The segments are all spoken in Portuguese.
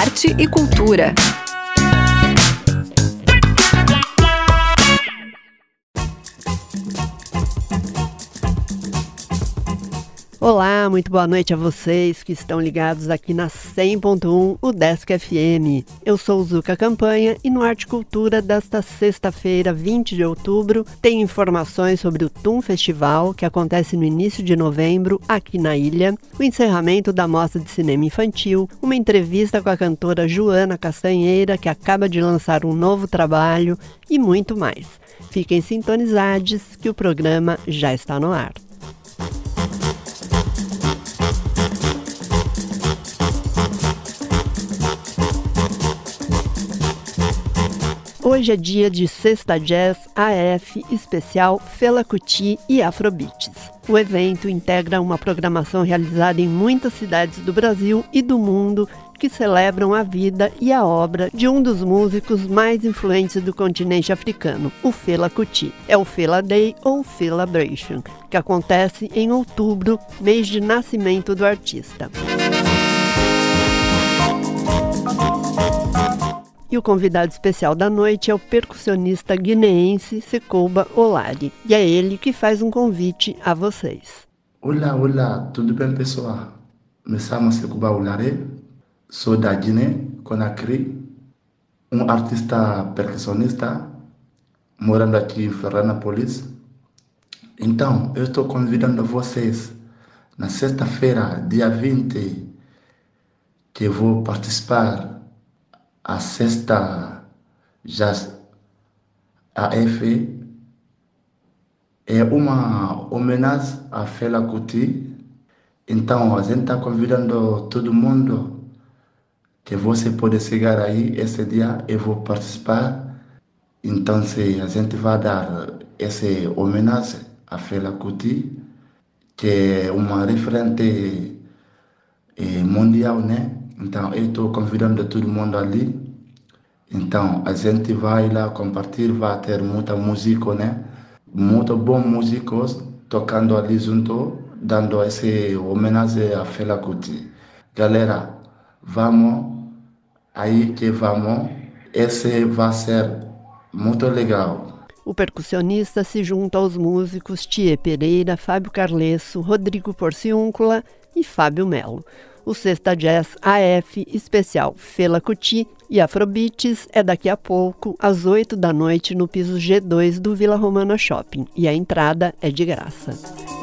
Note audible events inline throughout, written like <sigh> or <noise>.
arte e cultura. Olá, muito boa noite a vocês que estão ligados aqui na 100.1, o Desk FM. Eu sou Zuka Campanha e no Arte Cultura desta sexta-feira, 20 de outubro, tem informações sobre o TUM Festival, que acontece no início de novembro aqui na ilha, o encerramento da Mostra de Cinema Infantil, uma entrevista com a cantora Joana Castanheira, que acaba de lançar um novo trabalho e muito mais. Fiquem sintonizados que o programa já está no ar. Hoje é dia de Sexta Jazz AF especial Fela Kuti e Afrobeats. O evento integra uma programação realizada em muitas cidades do Brasil e do mundo que celebram a vida e a obra de um dos músicos mais influentes do continente africano, o Fela Kuti. É o Fela Day ou Celebration, que acontece em outubro, mês de nascimento do artista. E o convidado especial da noite é o percussionista guineense Secoba Olari. E é ele que faz um convite a vocês. Olá, olá, tudo bem pessoal? Me chamo Secoba Olari, sou da Guiné, Conakry, um artista percussionista morando aqui em Florianópolis. Então, eu estou convidando vocês na sexta-feira, dia 20, que vou participar a sexta AF é uma homenagem a Fela Kuti. Então a gente está convidando todo mundo que você pode chegar aí esse dia e vou participar. Então se a gente vai dar essa homenagem a Fela Kuti, que é uma referente eh, mundial, né? Então, eu estou convidando todo mundo ali. Então, a gente vai lá compartilhar, vai ter muita música, né? Muito bons músicos tocando ali junto, dando esse homenagem a Fela Kuti. Galera, vamos aí que vamos. Esse vai ser muito legal. O percussionista se junta aos músicos Tia Pereira, Fábio Carlesso, Rodrigo Porciúncula e Fábio Melo. O Sexta Jazz AF especial Fela Kuti e Afrobeats é daqui a pouco, às 8 da noite, no piso G2 do Vila Romana Shopping. E a entrada é de graça.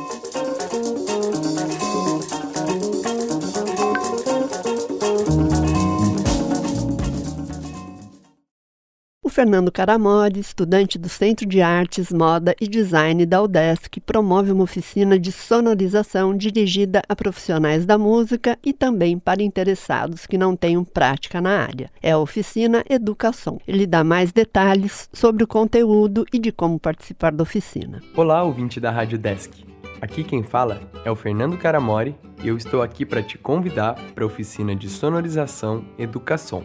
Fernando Caramori, estudante do Centro de Artes, Moda e Design da UDESC, promove uma oficina de sonorização dirigida a profissionais da música e também para interessados que não tenham prática na área. É a oficina Educação. Ele dá mais detalhes sobre o conteúdo e de como participar da oficina. Olá, ouvinte da Rádio Desk. Aqui quem fala é o Fernando Caramori e eu estou aqui para te convidar para a oficina de sonorização Educação.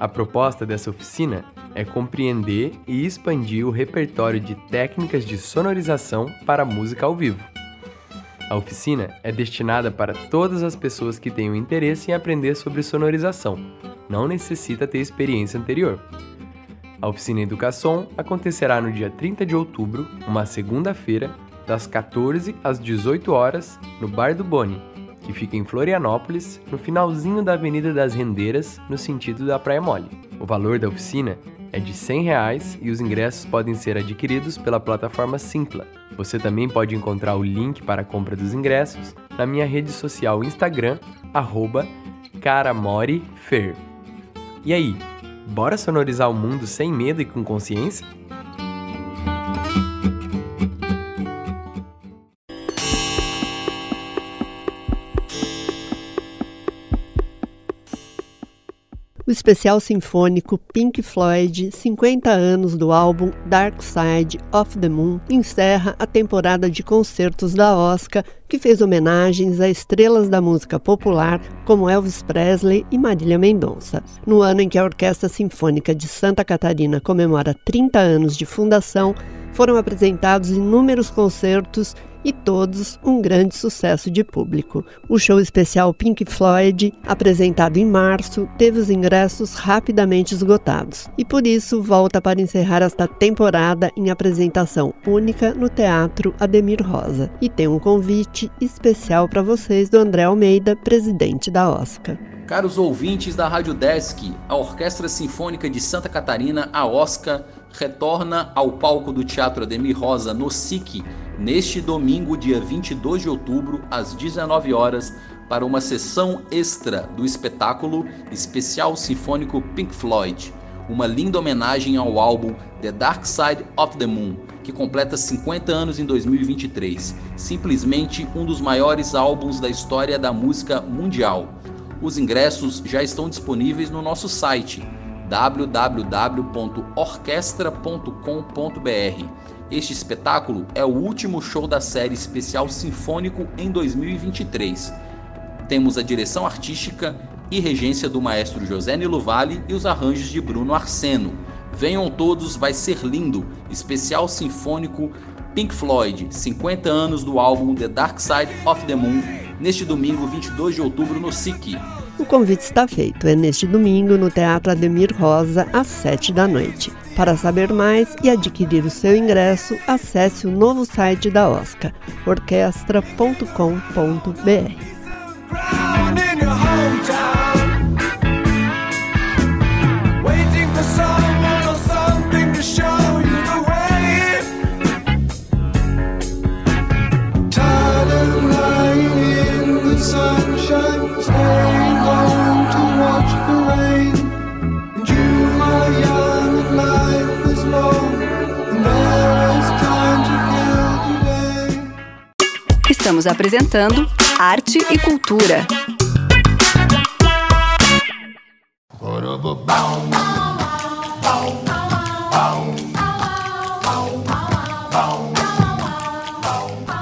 A proposta dessa oficina é compreender e expandir o repertório de técnicas de sonorização para música ao vivo. A oficina é destinada para todas as pessoas que tenham interesse em aprender sobre sonorização, não necessita ter experiência anterior. A oficina Educação acontecerá no dia 30 de outubro, uma segunda-feira, das 14 às 18 horas, no Bar do Boni, que fica em Florianópolis, no finalzinho da Avenida das Rendeiras, no sentido da Praia Mole. O valor da oficina é de 100 reais e os ingressos podem ser adquiridos pela plataforma Simpla. Você também pode encontrar o link para a compra dos ingressos na minha rede social Instagram, caramorifer. E aí, bora sonorizar o mundo sem medo e com consciência? O especial sinfônico Pink Floyd, 50 anos do álbum Dark Side of the Moon, encerra a temporada de concertos da Oscar, que fez homenagens a estrelas da música popular como Elvis Presley e Marília Mendonça. No ano em que a Orquestra Sinfônica de Santa Catarina comemora 30 anos de fundação, foram apresentados inúmeros concertos e todos um grande sucesso de público. O show especial Pink Floyd, apresentado em março, teve os ingressos rapidamente esgotados e por isso volta para encerrar esta temporada em apresentação única no Teatro Ademir Rosa. E tem um convite especial para vocês do André Almeida, presidente da Oscar. Caros ouvintes da Rádio Desk, a Orquestra Sinfônica de Santa Catarina, a OSCA, retorna ao palco do Teatro Ademir Rosa no SIC neste domingo, dia 22 de outubro, às 19 horas, para uma sessão extra do espetáculo Especial Sinfônico Pink Floyd, uma linda homenagem ao álbum The Dark Side of the Moon, que completa 50 anos em 2023. Simplesmente um dos maiores álbuns da história da música mundial. Os ingressos já estão disponíveis no nosso site www.orquestra.com.br. Este espetáculo é o último show da série especial Sinfônico em 2023. Temos a direção artística e regência do maestro José Nilo Vale e os arranjos de Bruno Arseno. Venham todos, vai ser lindo! Especial Sinfônico Pink Floyd, 50 anos do álbum The Dark Side of the Moon, neste domingo 22 de outubro no SIC. O convite está feito. É neste domingo no Teatro Ademir Rosa, às 7 da noite. Para saber mais e adquirir o seu ingresso, acesse o novo site da Oscar, orquestra.com.br. Apresentando Arte e Cultura.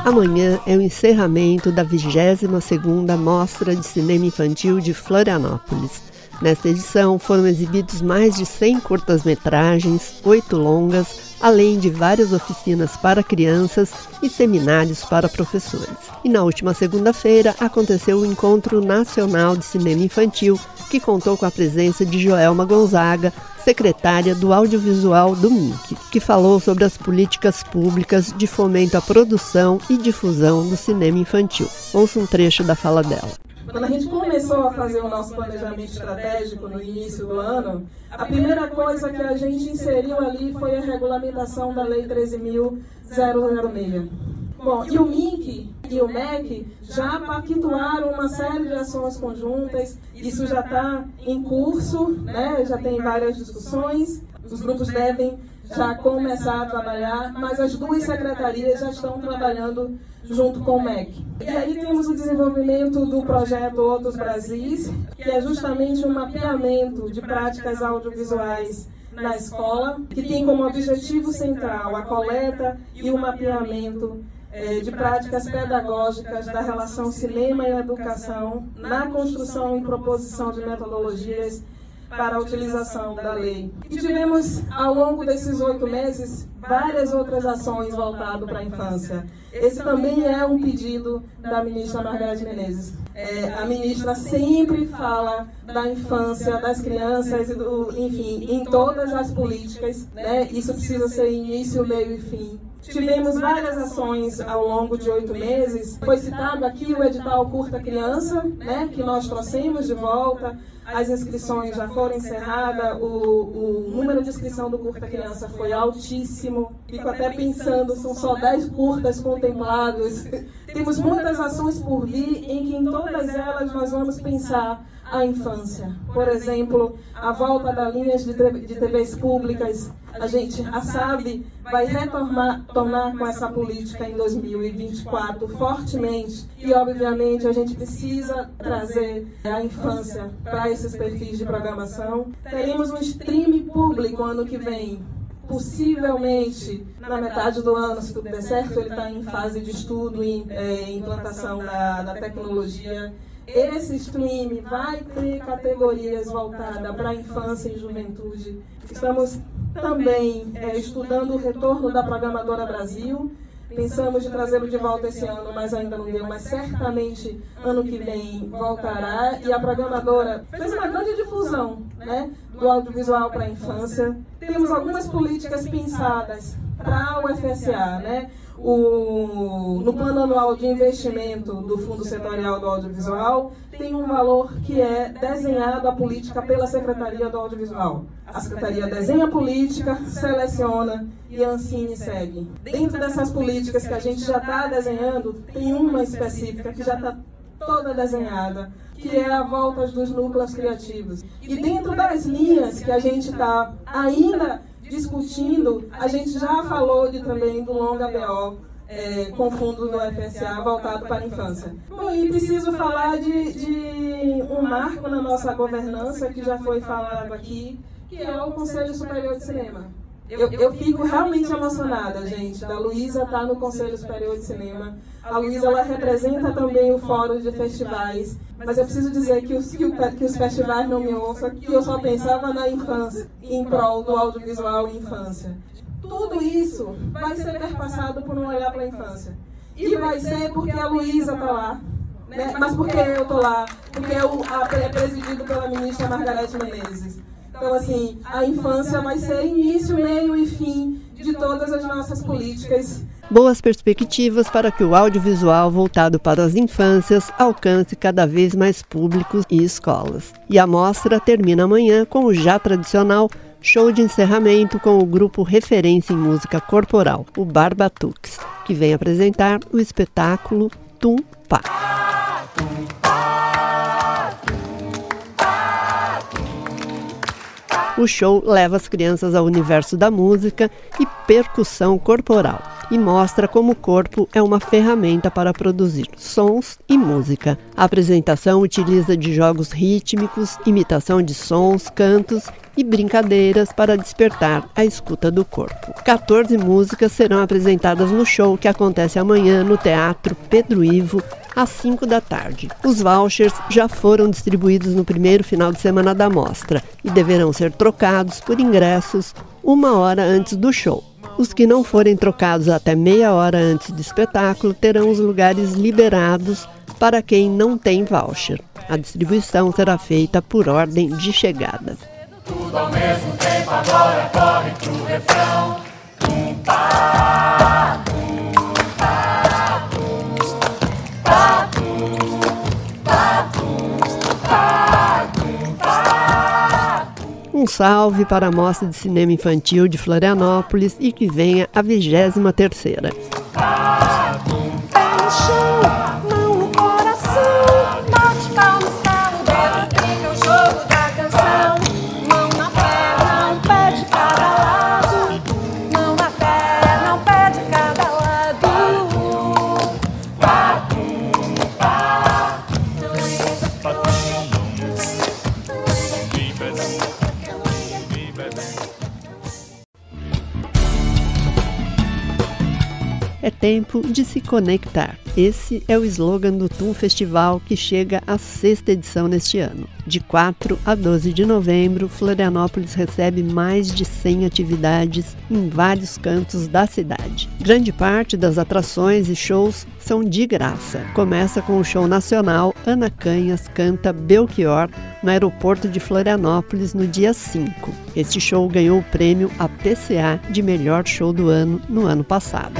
Amanhã é o encerramento da 22ª Mostra de Cinema Infantil de Florianópolis. Nesta edição foram exibidos mais de 100 curtas-metragens, oito longas, além de várias oficinas para crianças e seminários para professores. E na última segunda-feira aconteceu o Encontro Nacional de Cinema Infantil, que contou com a presença de Joelma Gonzaga, secretária do Audiovisual do MINC, que falou sobre as políticas públicas de fomento à produção e difusão do cinema infantil. Ouça um trecho da fala dela. Quando a gente começou a fazer o nosso planejamento estratégico no início do ano, a primeira coisa que a gente inseriu ali foi a regulamentação da Lei 13.006. Bom, e o MINC e o MEC já pactuaram uma série de ações conjuntas, isso já está em curso, né? já tem várias discussões, os grupos devem já começar a trabalhar, mas as duas secretarias já estão trabalhando junto com o MEC. E aí temos o desenvolvimento do projeto Outros Brasis, que é justamente um mapeamento de práticas audiovisuais na escola, que tem como objetivo central a coleta e o mapeamento eh, de práticas pedagógicas da relação cinema e educação na construção e proposição de metodologias para a utilização da lei. E tivemos, ao longo desses oito meses, várias outras ações voltadas para a infância. Esse também é um pedido da ministra Margareth Menezes. É, a ministra sempre fala da infância, das crianças, do, enfim, em todas as políticas. Né? Isso precisa ser início, meio e fim. Tivemos várias ações ao longo de oito meses. Foi citado aqui o edital Curta Criança, né, que nós trouxemos de volta as inscrições já foram encerradas, o, o número de inscrição do Curta Criança foi altíssimo. Fico até pensando, são só 10 curtas contemplados. <laughs> Temos muitas ações por vir, em que em todas elas nós vamos pensar a infância. Por exemplo, a volta das linhas de, de TVs públicas. A gente, a SAB, vai retornar tornar com essa política em 2024 fortemente. E, obviamente, a gente precisa trazer a infância para esses perfis de programação. Teremos um stream público ano que vem possivelmente na metade do ano, se tudo der certo, ele está em fase de estudo e é, implantação da, da tecnologia esse stream vai ter categorias voltadas para a infância e juventude. Estamos também é, estudando o retorno da Programadora Brasil. Pensamos de trazê-lo de volta esse ano, mas ainda não deu, mas certamente ano que vem voltará. E a programadora fez uma grande difusão né, do audiovisual para a infância. Temos algumas políticas pensadas para o FSA, né? O, no plano anual de investimento do Fundo Setorial do Audiovisual, tem um valor que é desenhado a política pela Secretaria do Audiovisual. A Secretaria desenha a política, seleciona e a Ancine segue. Dentro dessas políticas que a gente já está desenhando, tem uma específica que já está toda desenhada, que é a volta dos núcleos criativos. E dentro das linhas que a gente está ainda discutindo, a gente já falou de, também do longa BO, é, com fundos do FSA voltado para a infância. Bom, e preciso falar de, de um marco na nossa governança que já foi falado aqui, que é o Conselho Superior de Cinema. Eu, eu fico realmente emocionada, gente, da Luísa estar no Conselho Superior de Cinema. A Luísa, ela representa também o Fórum de Festivais, mas eu preciso dizer que os, que, o, que os festivais não me ouçam, que eu só pensava na infância, em prol do audiovisual e infância. Tudo isso vai ser perpassado por um olhar para a infância. E vai ser porque a Luísa está lá, né? mas porque eu estou lá, porque eu, é presidido pela ministra Margarete Menezes. Então, assim, a infância vai ser início, meio e fim de todas as nossas políticas. Boas perspectivas para que o audiovisual voltado para as infâncias alcance cada vez mais públicos e escolas. E a mostra termina amanhã com o já tradicional show de encerramento com o grupo referência em música corporal, o Barbatux, que vem apresentar o espetáculo Tum Pá. O show leva as crianças ao universo da música e percussão corporal e mostra como o corpo é uma ferramenta para produzir sons e música. A apresentação utiliza de jogos rítmicos, imitação de sons, cantos e brincadeiras para despertar a escuta do corpo. 14 músicas serão apresentadas no show que acontece amanhã no Teatro Pedro Ivo, às 5 da tarde. Os vouchers já foram distribuídos no primeiro final de semana da mostra e deverão ser trocados por ingressos uma hora antes do show. Os que não forem trocados até meia hora antes do espetáculo terão os lugares liberados para quem não tem voucher. A distribuição será feita por ordem de chegada. Tudo ao mesmo tempo agora corre pro refrão. Um pá, salve para a Mostra de Cinema Infantil de Florianópolis e que venha a 23 tempo de se conectar. Esse é o slogan do TUM Festival que chega à sexta edição neste ano. De 4 a 12 de novembro, Florianópolis recebe mais de 100 atividades em vários cantos da cidade. Grande parte das atrações e shows são de graça. Começa com o show nacional Ana Canhas canta Belchior no aeroporto de Florianópolis no dia 5. Este show ganhou o prêmio APCA de melhor show do ano no ano passado.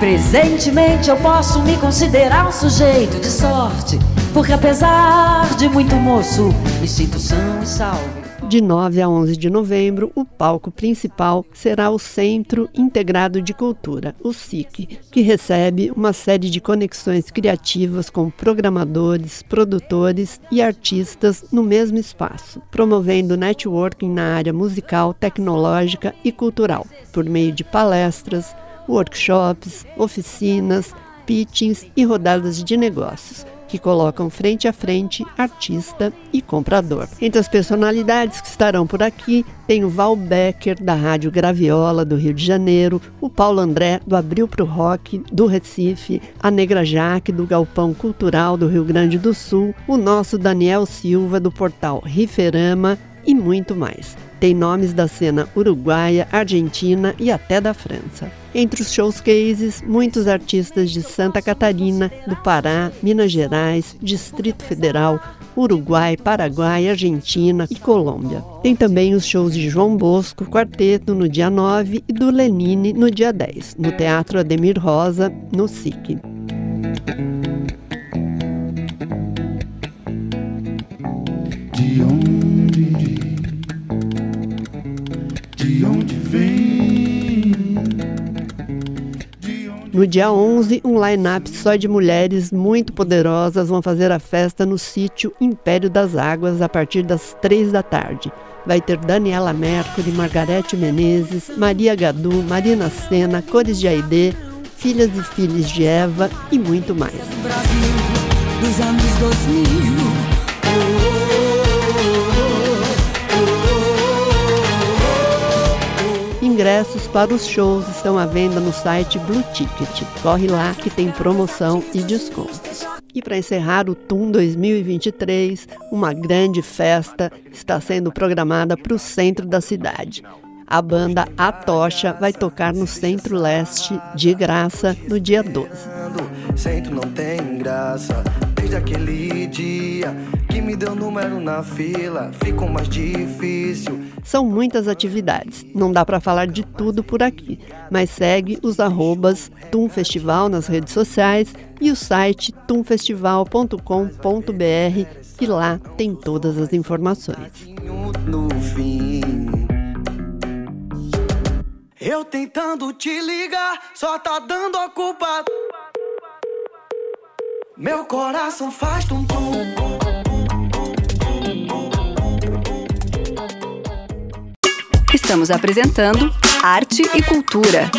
Presentemente eu posso me considerar um sujeito de sorte, porque apesar de muito moço, me sinto são e salve. De 9 a 11 de novembro, o palco principal será o Centro Integrado de Cultura, o SIC, que recebe uma série de conexões criativas com programadores, produtores e artistas no mesmo espaço, promovendo networking na área musical, tecnológica e cultural, por meio de palestras, workshops, oficinas, pitchings e rodadas de negócios, que colocam frente a frente artista e comprador. Entre as personalidades que estarão por aqui tem o Val Becker, da Rádio Graviola, do Rio de Janeiro, o Paulo André, do Abril Pro Rock, do Recife, a Negra Jaque, do Galpão Cultural do Rio Grande do Sul, o nosso Daniel Silva, do portal Riferama e muito mais. Tem nomes da cena uruguaia, argentina e até da França. Entre os showcases, muitos artistas de Santa Catarina, do Pará, Minas Gerais, Distrito Federal, Uruguai, Paraguai, Argentina e Colômbia. Tem também os shows de João Bosco, Quarteto, no dia 9 e do Lenine no dia 10, no Teatro Ademir Rosa, no SIC. De onde, de onde vem? No dia 11, um line-up só de mulheres muito poderosas vão fazer a festa no sítio Império das Águas a partir das três da tarde. Vai ter Daniela Mercury, Margarete Menezes, Maria Gadu, Marina Sena, Cores de Aide, Filhas e Filhos de Eva e muito mais. Brasil dos anos 2000. Ingressos para os shows estão à venda no site Blue Ticket. Corre lá que tem promoção e descontos. E para encerrar o TUM 2023, uma grande festa está sendo programada para o centro da cidade. A banda A Tocha vai tocar no Centro-Leste de graça no dia 12. Centro não tem graça, desde aquele dia que me deu número na fila, ficou mais difícil. São muitas atividades, não dá para falar de tudo por aqui, mas segue os arrobas Tum Festival nas redes sociais e o site tumfestival.com.br que lá tem todas as informações. No fim. Eu tentando te ligar, só tá dando a culpa. Meu coração faz tum tum. Estamos apresentando Arte e Cultura.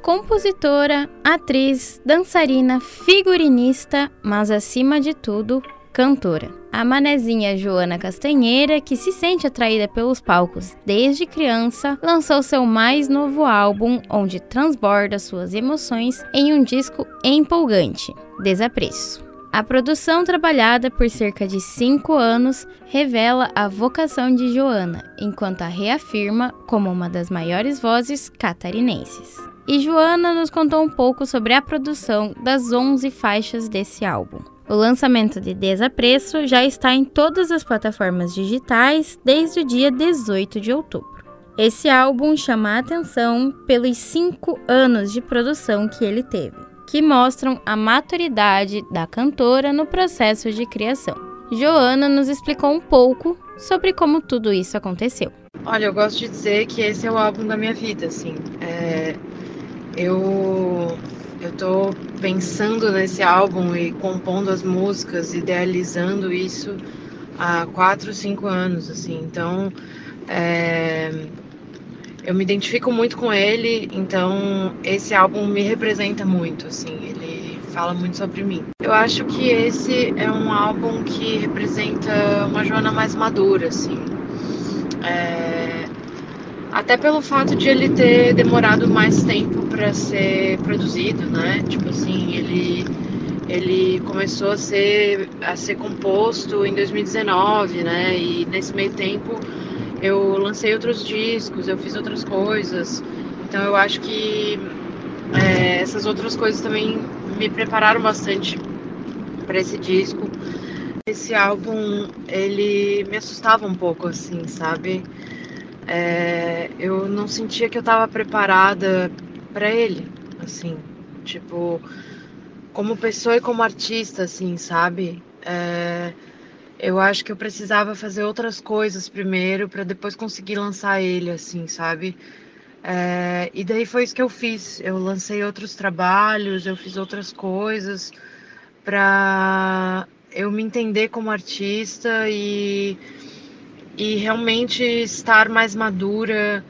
Compositora, atriz, dançarina, figurinista, mas acima de tudo, cantora. A manezinha Joana Castanheira, que se sente atraída pelos palcos desde criança, lançou seu mais novo álbum, onde transborda suas emoções em um disco empolgante, Desapreço. A produção, trabalhada por cerca de cinco anos, revela a vocação de Joana, enquanto a reafirma como uma das maiores vozes catarinenses. E Joana nos contou um pouco sobre a produção das 11 faixas desse álbum. O lançamento de Desapreço já está em todas as plataformas digitais desde o dia 18 de outubro. Esse álbum chama a atenção pelos cinco anos de produção que ele teve, que mostram a maturidade da cantora no processo de criação. Joana nos explicou um pouco sobre como tudo isso aconteceu. Olha, eu gosto de dizer que esse é o álbum da minha vida, assim. É... Eu eu tô pensando nesse álbum e compondo as músicas, idealizando isso há quatro, cinco anos, assim. Então, é, eu me identifico muito com ele, então esse álbum me representa muito, assim. Ele fala muito sobre mim. Eu acho que esse é um álbum que representa uma Joana mais madura, assim. É, até pelo fato de ele ter demorado mais tempo para ser produzido, né? Tipo assim, ele ele começou a ser a ser composto em 2019, né? E nesse meio tempo eu lancei outros discos, eu fiz outras coisas. Então eu acho que é, essas outras coisas também me prepararam bastante para esse disco. Esse álbum ele me assustava um pouco, assim, sabe? É, eu não sentia que eu estava preparada para ele, assim, tipo, como pessoa e como artista, assim, sabe? É, eu acho que eu precisava fazer outras coisas primeiro para depois conseguir lançar ele, assim, sabe? É, e daí foi isso que eu fiz. Eu lancei outros trabalhos, eu fiz outras coisas para eu me entender como artista e e realmente estar mais madura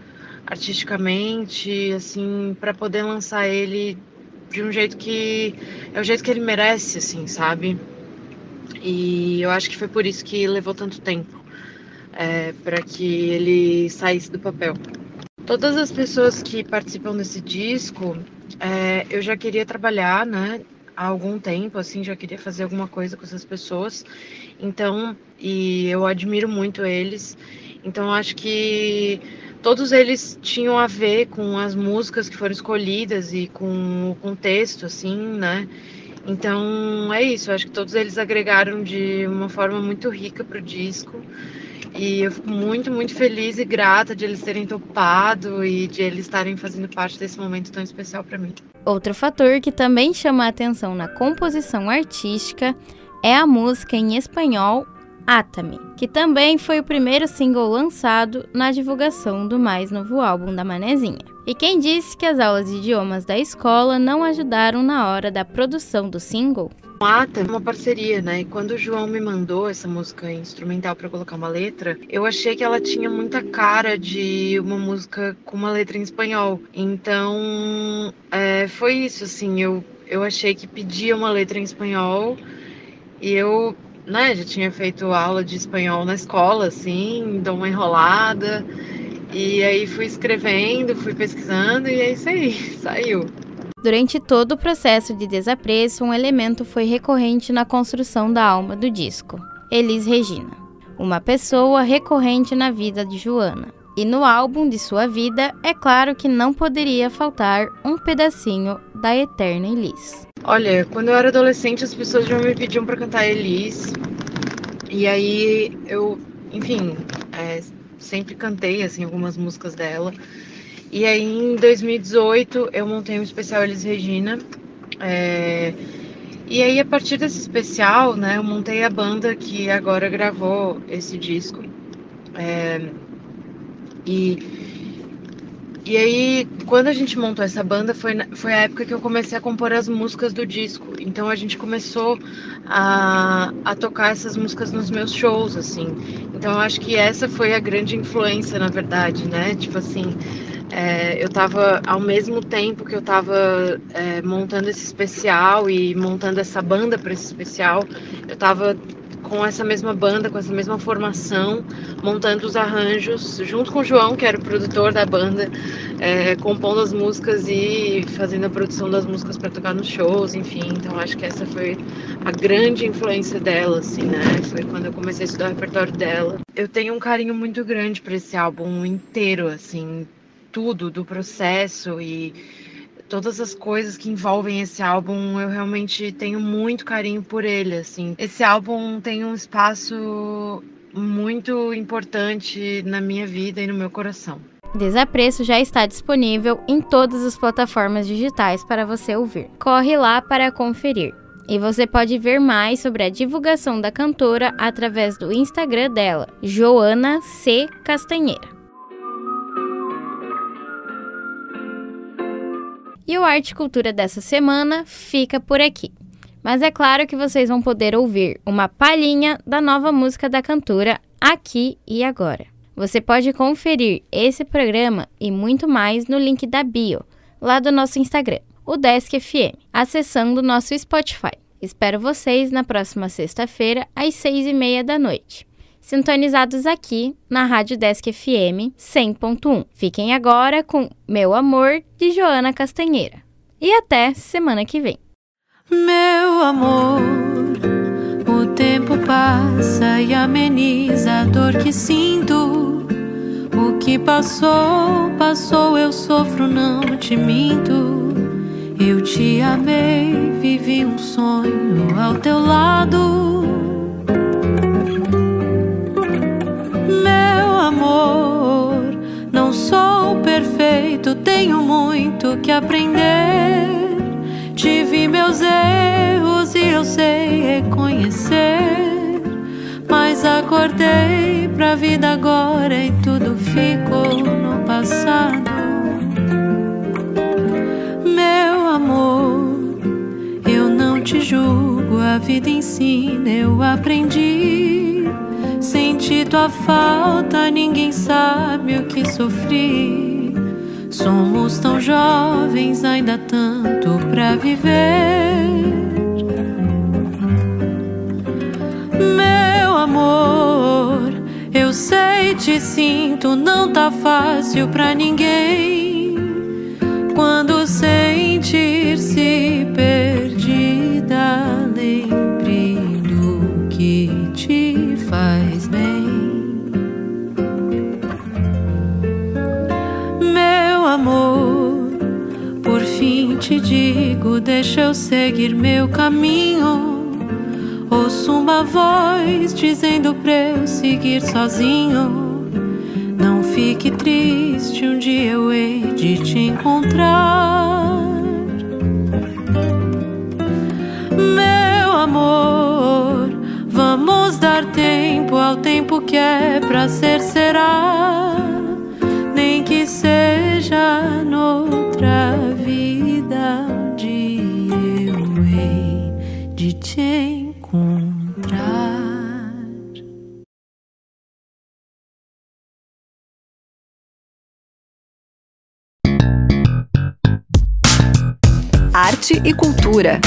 artisticamente, assim, para poder lançar ele de um jeito que é o jeito que ele merece, assim, sabe? E eu acho que foi por isso que levou tanto tempo é, para que ele saísse do papel. Todas as pessoas que participam desse disco, é, eu já queria trabalhar, né? Há algum tempo, assim, já queria fazer alguma coisa com essas pessoas. Então, e eu admiro muito eles. Então, acho que todos eles tinham a ver com as músicas que foram escolhidas e com o contexto, assim, né? Então é isso, acho que todos eles agregaram de uma forma muito rica para o disco. E eu fico muito, muito feliz e grata de eles terem topado e de eles estarem fazendo parte desse momento tão especial para mim. Outro fator que também chama a atenção na composição artística é a música em espanhol Atami, que também foi o primeiro single lançado na divulgação do mais novo álbum da Manezinha. E quem disse que as aulas de idiomas da escola não ajudaram na hora da produção do single? Ata é uma parceria, né? E quando o João me mandou essa música instrumental para colocar uma letra, eu achei que ela tinha muita cara de uma música com uma letra em espanhol. Então, é, foi isso, assim. Eu, eu achei que pedia uma letra em espanhol e eu né, já tinha feito aula de espanhol na escola, assim, dou uma enrolada. E aí fui escrevendo, fui pesquisando e é isso aí, <laughs> saiu. Durante todo o processo de desapreço, um elemento foi recorrente na construção da alma do disco: Elis Regina, uma pessoa recorrente na vida de Joana. E no álbum de sua vida, é claro que não poderia faltar um pedacinho da eterna Elis. Olha, quando eu era adolescente, as pessoas já me pediam para cantar Elis. E aí eu, enfim, é, sempre cantei assim algumas músicas dela. E aí em 2018 eu montei um especial Elis Regina. É, e aí a partir desse especial, né, eu montei a banda que agora gravou esse disco. É, e e aí, quando a gente montou essa banda, foi, foi a época que eu comecei a compor as músicas do disco. Então a gente começou a, a tocar essas músicas nos meus shows, assim. Então eu acho que essa foi a grande influência, na verdade, né? Tipo assim, é, eu tava, ao mesmo tempo que eu tava é, montando esse especial e montando essa banda para esse especial, eu tava com essa mesma banda, com essa mesma formação, montando os arranjos, junto com o João, que era o produtor da banda, é, compondo as músicas e fazendo a produção das músicas para tocar nos shows, enfim. Então acho que essa foi a grande influência dela, assim, né? Foi quando eu comecei a estudar o repertório dela. Eu tenho um carinho muito grande para esse álbum inteiro, assim, tudo do processo e todas as coisas que envolvem esse álbum, eu realmente tenho muito carinho por ele, assim. Esse álbum tem um espaço muito importante na minha vida e no meu coração. Desapreço já está disponível em todas as plataformas digitais para você ouvir. Corre lá para conferir. E você pode ver mais sobre a divulgação da cantora através do Instagram dela, Joana C. Castanheira. E o Arte Cultura dessa semana fica por aqui. Mas é claro que vocês vão poder ouvir uma palhinha da nova música da cantora aqui e agora. Você pode conferir esse programa e muito mais no link da bio, lá do nosso Instagram, o Desk FM, acessando o nosso Spotify. Espero vocês na próxima sexta-feira, às seis e meia da noite sintonizados aqui na Rádio Desk FM 100.1. Fiquem agora com Meu Amor de Joana Castanheira. E até semana que vem. Meu amor, o tempo passa e ameniza a dor que sinto. O que passou, passou, eu sofro, não te minto. Eu te amei, vivi um sonho ao teu lado. Perfeito, tenho muito que aprender. Tive meus erros e eu sei reconhecer. Mas acordei pra vida agora e tudo ficou no passado. Meu amor, eu não te julgo, a vida ensina, eu aprendi. Senti tua falta, ninguém sabe o que sofri. Somos tão jovens, ainda tanto pra viver. Meu amor, eu sei, te sinto, não tá fácil pra ninguém. Quando sentir-se deixa eu seguir meu caminho. Ouço uma voz dizendo pra eu seguir sozinho. Não fique triste, um dia eu hei de te encontrar. Meu amor, vamos dar tempo ao tempo que é pra ser, será. Nem que seja noutra E cultura.